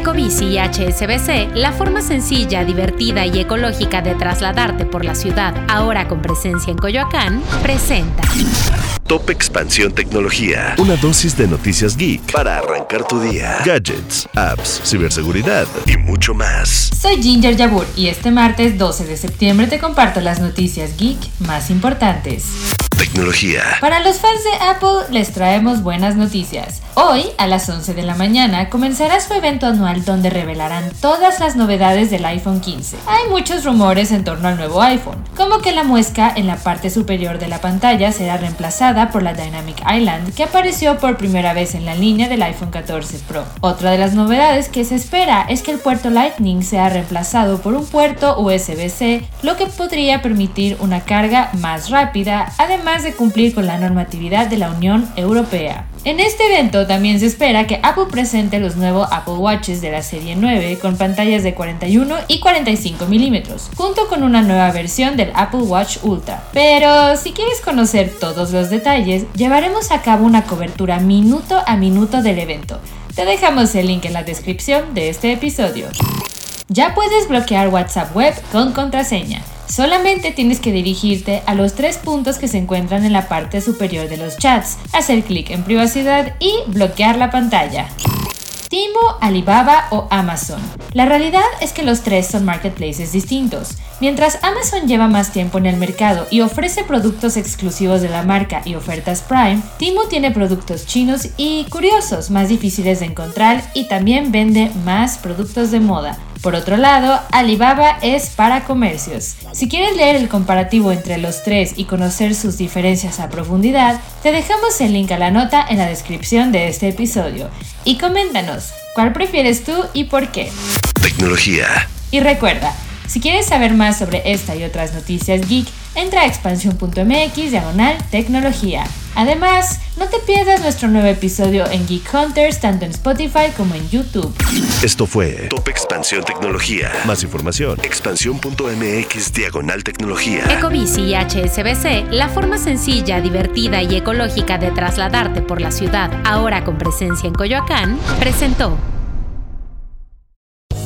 Ecobici y HSBC, la forma sencilla, divertida y ecológica de trasladarte por la ciudad, ahora con presencia en Coyoacán, presenta. Top Expansión Tecnología. Una dosis de noticias geek para arrancar tu día. Gadgets, apps, ciberseguridad y mucho más. Soy Ginger Yabur y este martes 12 de septiembre te comparto las noticias geek más importantes. Tecnología. Para los fans de Apple les traemos buenas noticias. Hoy, a las 11 de la mañana, comenzará su evento anual donde revelarán todas las novedades del iPhone 15. Hay muchos rumores en torno al nuevo iPhone, como que la muesca en la parte superior de la pantalla será reemplazada por la Dynamic Island que apareció por primera vez en la línea del iPhone 14 Pro. Otra de las novedades que se espera es que el puerto Lightning sea reemplazado por un puerto USB-C, lo que podría permitir una carga más rápida, además de cumplir con la normatividad de la Unión Europea. En este evento también se espera que Apple presente los nuevos Apple Watches de la serie 9 con pantallas de 41 y 45 milímetros, junto con una nueva versión del Apple Watch Ultra. Pero si quieres conocer todos los detalles, llevaremos a cabo una cobertura minuto a minuto del evento. Te dejamos el link en la descripción de este episodio. Ya puedes bloquear WhatsApp Web con contraseña. Solamente tienes que dirigirte a los tres puntos que se encuentran en la parte superior de los chats, hacer clic en privacidad y bloquear la pantalla. Timo, Alibaba o Amazon. La realidad es que los tres son marketplaces distintos. Mientras Amazon lleva más tiempo en el mercado y ofrece productos exclusivos de la marca y ofertas Prime, Timo tiene productos chinos y curiosos, más difíciles de encontrar y también vende más productos de moda. Por otro lado, Alibaba es para comercios. Si quieres leer el comparativo entre los tres y conocer sus diferencias a profundidad, te dejamos el link a la nota en la descripción de este episodio. Y coméntanos, ¿cuál prefieres tú y por qué? Tecnología. Y recuerda, si quieres saber más sobre esta y otras noticias geek, entra a expansión.mx diagonal tecnología. Además, no te pierdas nuestro nuevo episodio en Geek Hunters tanto en Spotify como en YouTube. Esto fue Top Expansión Tecnología. Más información. Expansión.mx diagonal tecnología. Ecobici y HSBC, la forma sencilla, divertida y ecológica de trasladarte por la ciudad, ahora con presencia en Coyoacán, presentó.